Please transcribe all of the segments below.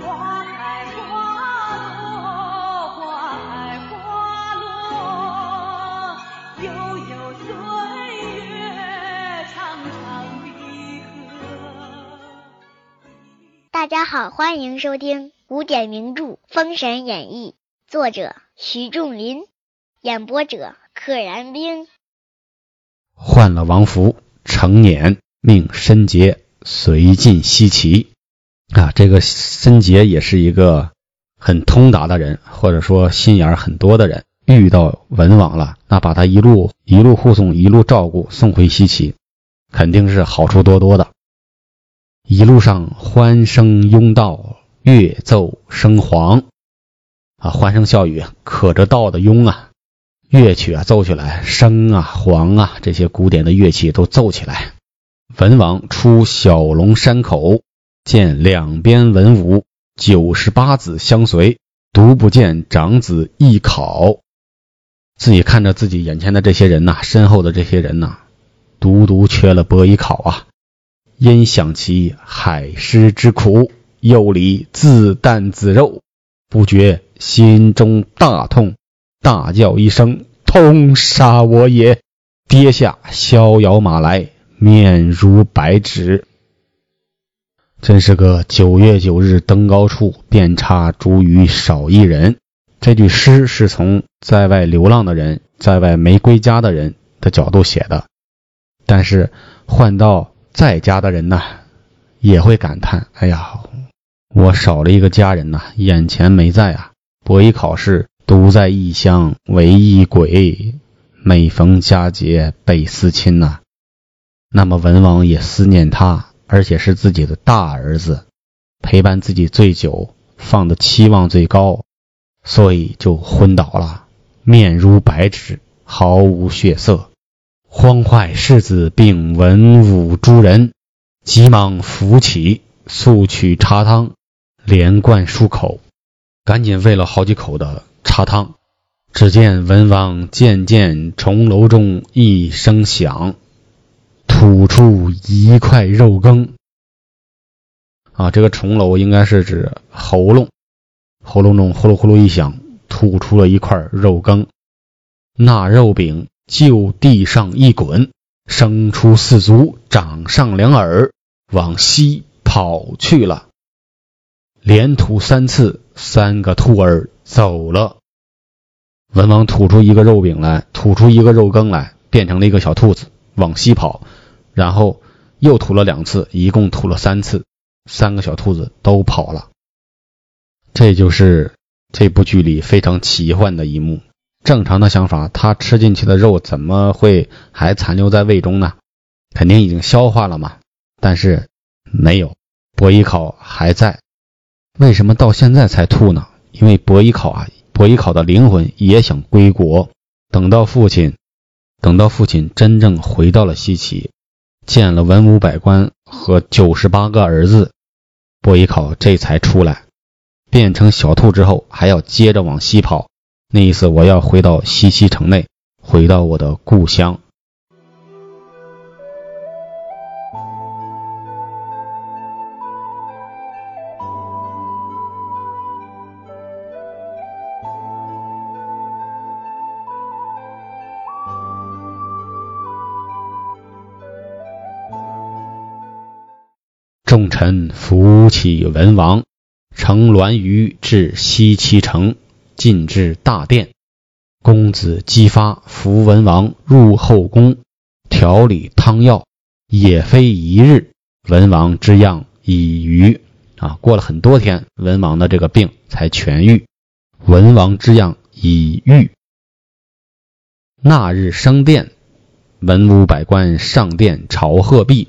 花开花落，花开花落，悠悠岁月大家好，欢迎收听古典名著《封神演义》，作者徐仲林，演播者可燃冰。换了王符，成年命申杰随晋西岐。啊，这个申杰也是一个很通达的人，或者说心眼很多的人。遇到文王了，那把他一路一路护送，一路照顾，送回西岐，肯定是好处多多的。一路上欢声拥道，乐奏声簧，啊，欢声笑语，可着道的拥啊，乐曲啊奏起来，笙啊、簧啊这些古典的乐器都奏起来。文王出小龙山口，见两边文武九十八子相随，独不见长子一考。自己看着自己眼前的这些人呐、身后的这些人呐、独独缺了伯邑考啊。因想其海师之苦，又离自啖子肉，不觉心中大痛，大叫一声：“痛杀我也！”跌下逍遥马来，面如白纸。真是个九月九日登高处，遍插茱萸少一人。这句诗是从在外流浪的人、在外没归家的人的角度写的，但是换到在家的人呢，也会感叹：“哎呀，我少了一个家人呐，眼前没在啊！伯邑考试独在异乡为异鬼，每逢佳节倍思亲呐。那么文王也思念他，而且是自己的大儿子，陪伴自己最久，放的期望最高，所以就昏倒了，面如白纸，毫无血色。慌坏世子并文武诸人，急忙扶起，速取茶汤，连灌数口，赶紧喂了好几口的茶汤。只见文王渐渐重楼中一声响，吐出一块肉羹。啊，这个重楼应该是指喉咙，喉咙中呼噜呼噜一响，吐出了一块肉羹。那肉饼就地上一滚，生出四足，长上两耳，往西跑去了。连吐三次，三个兔儿走了。文王吐出一个肉饼来，吐出一个肉羹来，变成了一个小兔子，往西跑，然后又吐了两次，一共吐了三次，三个小兔子都跑了。这就是这部剧里非常奇幻的一幕。正常的想法，他吃进去的肉怎么会还残留在胃中呢？肯定已经消化了嘛。但是没有，伯邑考还在。为什么到现在才吐呢？因为伯邑考啊，伯邑考的灵魂也想归国。等到父亲，等到父亲真正回到了西岐，见了文武百官和九十八个儿子，伯邑考这才出来，变成小兔之后，还要接着往西跑。那意思，我要回到西岐城内，回到我的故乡。众臣扶起文王，乘栾舆至西岐城。进至大殿，公子姬发扶文王入后宫，调理汤药，也非一日，文王之恙已愈。啊，过了很多天，文王的这个病才痊愈。文王之恙已愈。那日升殿，文武百官上殿朝贺毕，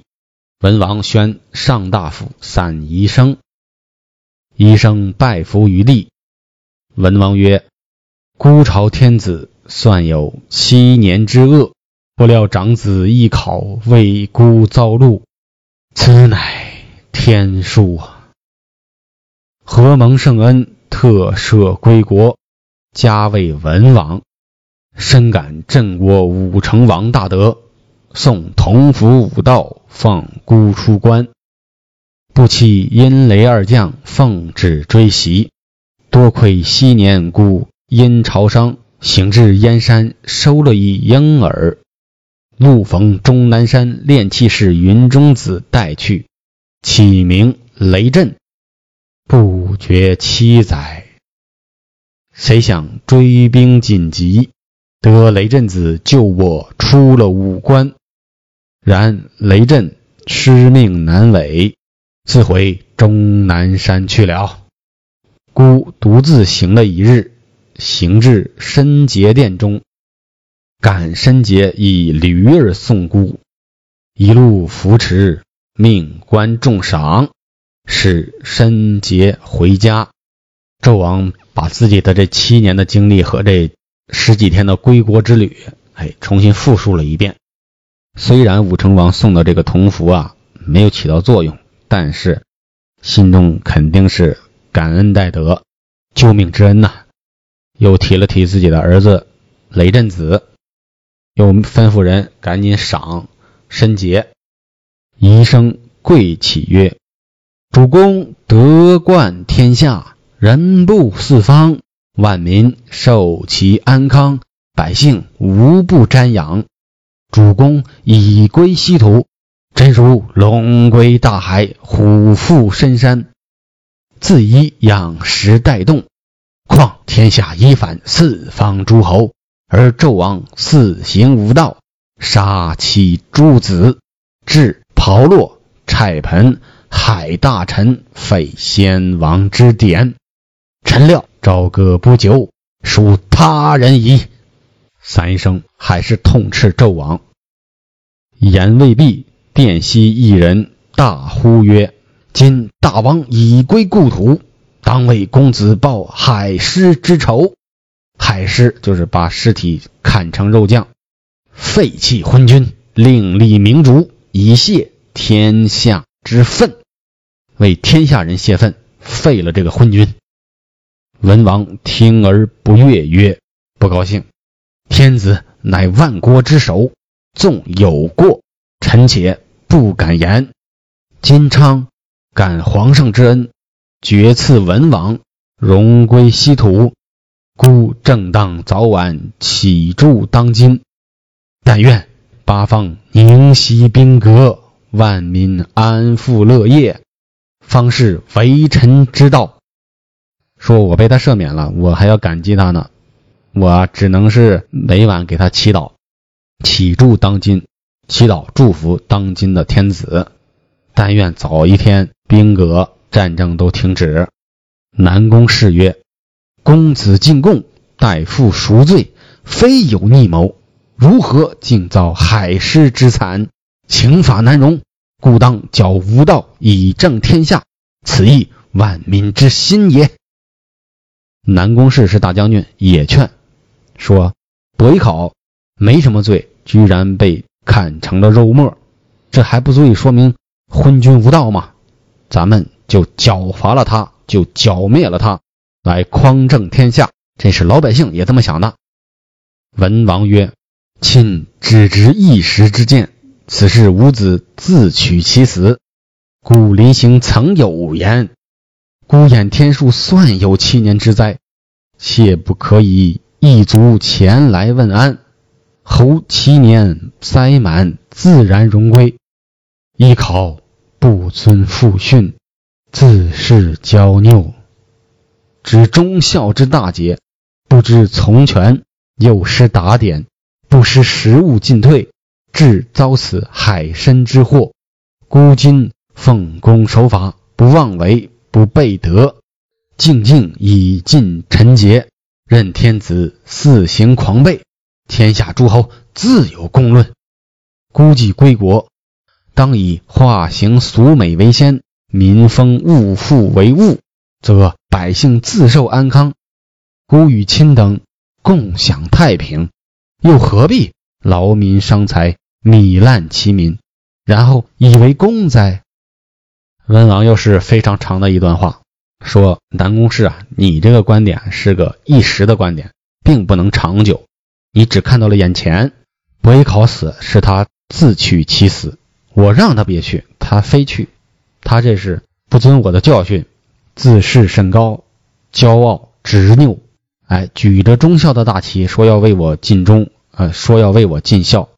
文王宣上大夫散宜生，宜生拜服于地。文王曰：“孤朝天子算有七年之厄，不料长子一考为孤遭戮，此乃天数啊！何蒙圣恩，特赦归国，加为文王，深感镇国武成王大德，送同服武道，放孤出关。不期阴雷二将奉旨追袭，多亏昔年故因朝商行至燕山，收了一婴儿，路逢终南山炼气士云中子带去，起名雷震，不觉七载。谁想追兵紧急，得雷震子救我出了武关，然雷震失命难违。自回终南山去了。孤独自行了一日，行至申节殿中，感申节以驴儿送孤，一路扶持，命官重赏，使申节回家。纣王把自己的这七年的经历和这十几天的归国之旅，哎，重新复述了一遍。虽然武成王送的这个铜符啊，没有起到作用。但是，心中肯定是感恩戴德，救命之恩呐。又提了提自己的儿子雷震子，又吩咐人赶紧赏申杰。一声跪起曰：“主公德冠天下，人布四方，万民受其安康，百姓无不瞻仰。主公已归西土。”真如龙归大海，虎伏深山，自以养时带动，况天下一反四方诸侯，而纣王肆行无道，杀妻诸子，至炮烙拆盆，害大臣，废先王之典。臣料朝歌不久，属他人矣。三声还是痛斥纣王，言未毕。殿西一人大呼曰：“今大王已归故土，当为公子报海尸之仇。海尸就是把尸体砍成肉酱，废弃昏君，另立明主，以泄天下之愤，为天下人泄愤，废了这个昏君。”文王听而不悦，曰：“不高兴。天子乃万国之首，纵有过。”臣且不敢言。金昌感皇上之恩，决赐文王，荣归西土，故正当早晚起筑当今。但愿八方宁息兵革，万民安富乐业，方是为臣之道。说我被他赦免了，我还要感激他呢。我只能是每晚给他祈祷，祈祝当今。祈祷祝福当今的天子，但愿早一天兵革战争都停止。南宫氏曰：“公子进贡，待父赎罪，非有逆谋，如何竟遭海师之惨？刑法难容，故当剿无道以正天下，此亦万民之心也。”南宫氏是大将军，也劝说：“伯邑考没什么罪，居然被。”砍成了肉末，这还不足以说明昏君无道吗？咱们就剿伐了他，就剿灭了他，来匡正天下。这是老百姓也这么想的。文王曰：“亲只执一时之见，此事吾子自取其死。故临行曾有言：‘孤雁天数算有七年之灾，切不可以一卒前来问安。’”侯七年塞满，自然荣归。一考不遵父训，自是骄拗。知忠孝之大节，不知从权，又失打点，不识时务进退，致遭此海参之祸。孤今奉公守法，不妄为，不悖德，静静以尽臣节，任天子肆行狂悖。天下诸侯自有公论。孤计归国，当以化形俗美为先，民风物富为务，则百姓自受安康。孤与亲等共享太平，又何必劳民伤财，糜烂其民，然后以为公哉？文王又是非常长的一段话，说南宫氏啊，你这个观点是个一时的观点，并不能长久。你只看到了眼前，伯邑考死是他自取其死，我让他别去，他非去，他这是不遵我的教训，自视甚高，骄傲执拗，哎，举着忠孝的大旗，说要为我尽忠，呃，说要为我尽孝，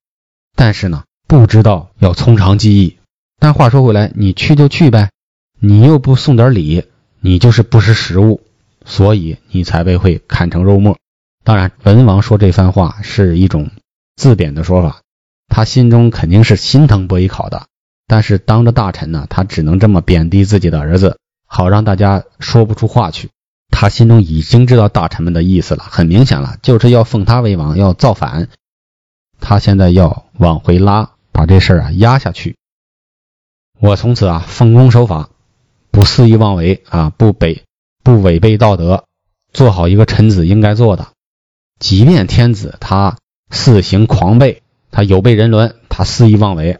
但是呢，不知道要从长计议。但话说回来，你去就去呗，你又不送点礼，你就是不识时务，所以你才被会砍成肉末。当然，文王说这番话是一种自贬的说法，他心中肯定是心疼伯邑考的。但是当着大臣呢，他只能这么贬低自己的儿子，好让大家说不出话去。他心中已经知道大臣们的意思了，很明显了，就是要奉他为王，要造反。他现在要往回拉，把这事儿啊压下去。我从此啊奉公守法，不肆意妄为啊，不违不违背道德，做好一个臣子应该做的。即便天子他肆行狂悖，他有悖人伦，他肆意妄为。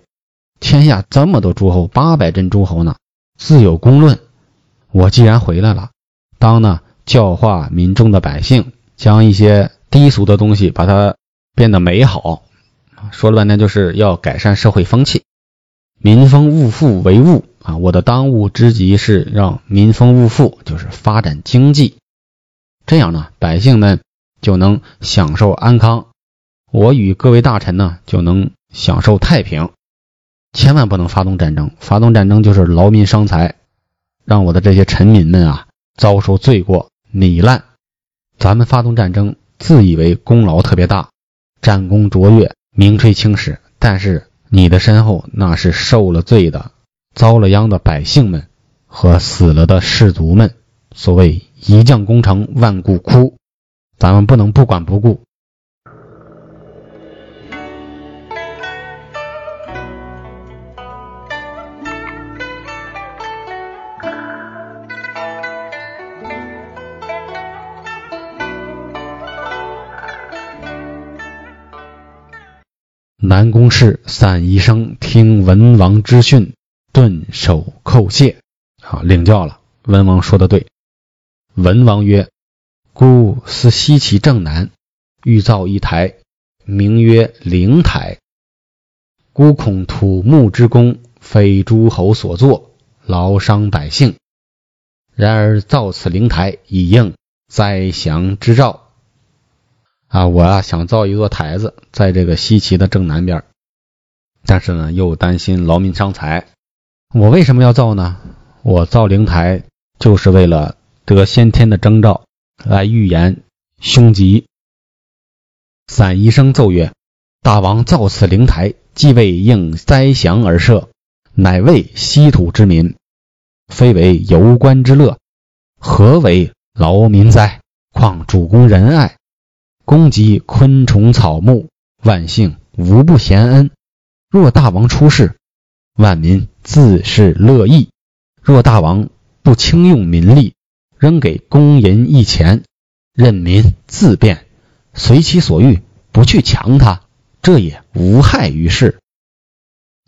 天下这么多诸侯，八百镇诸侯呢，自有公论。我既然回来了，当呢教化民众的百姓，将一些低俗的东西把它变得美好。说了半天就是要改善社会风气，民丰物富为务啊！我的当务之急是让民丰物富，就是发展经济，这样呢百姓们就能享受安康，我与各位大臣呢就能享受太平。千万不能发动战争，发动战争就是劳民伤财，让我的这些臣民们啊遭受罪过糜烂。咱们发动战争，自以为功劳特别大，战功卓越，名垂青史。但是你的身后那是受了罪的、遭了殃的百姓们和死了的士卒们。所谓一将功成万骨枯，咱们不能不管不顾。南宫氏散宜生听文王之训，顿首叩谢，好领教了。文王说的对。文王曰：“孤思西岐正南，欲造一台，名曰灵台。孤恐土木之功非诸侯所作，劳伤百姓。然而造此灵台，以应灾祥之兆。”啊，我啊想造一座台子，在这个西岐的正南边，但是呢又担心劳民伤财。我为什么要造呢？我造灵台就是为了得先天的征兆，来预言凶吉。散宜生奏曰：“大王造此灵台，既为应灾祥而设，乃为稀土之民，非为游官之乐，何为劳民哉？况主公仁爱。”攻及昆虫草木，万姓无不贤恩。若大王出世，万民自是乐意；若大王不轻用民力，仍给公银一钱，任民自便，随其所欲，不去强他，这也无害于事。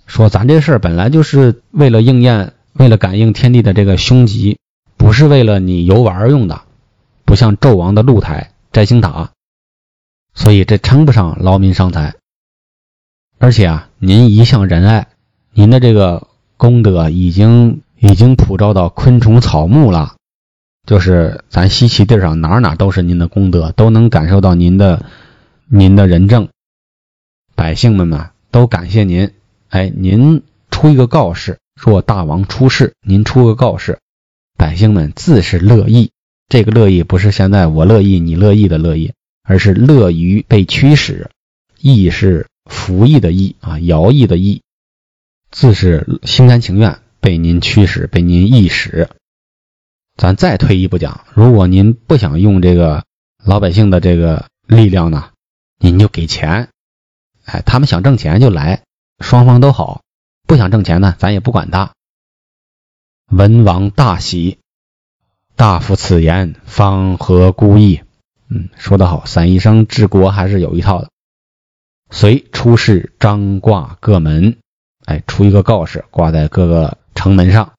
说咱这事儿本来就是为了应验，为了感应天地的这个凶吉，不是为了你游玩用的，不像纣王的露台摘星塔。所以这称不上劳民伤财，而且啊，您一向仁爱，您的这个功德已经已经普照到昆虫草木了，就是咱西岐地上哪哪都是您的功德，都能感受到您的您的仁政，百姓们嘛都感谢您。哎，您出一个告示，若大王出世，您出个告示，百姓们自是乐意。这个乐意不是现在我乐意你乐意的乐意。而是乐于被驱使，意是服役的役啊，徭役的役，自是心甘情愿被您驱使，被您役使。咱再退一步讲，如果您不想用这个老百姓的这个力量呢，您就给钱，哎，他们想挣钱就来，双方都好；不想挣钱呢，咱也不管他。文王大喜，大夫此言方合孤意。嗯，说得好，散宜生治国还是有一套的。随出示张挂各门，哎，出一个告示挂在各个城门上，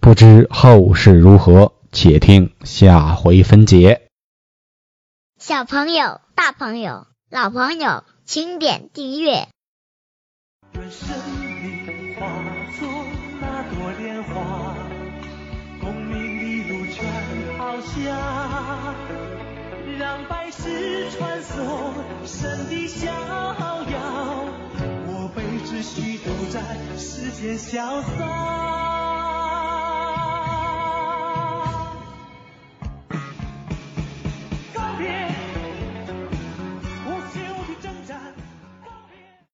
不知后事如何，且听下回分解。小朋友、大朋友、老朋友，请点订阅。让生命化作那朵莲花，功名利禄全抛下。让百世穿梭，神的消耗。我辈只需都在世间潇洒。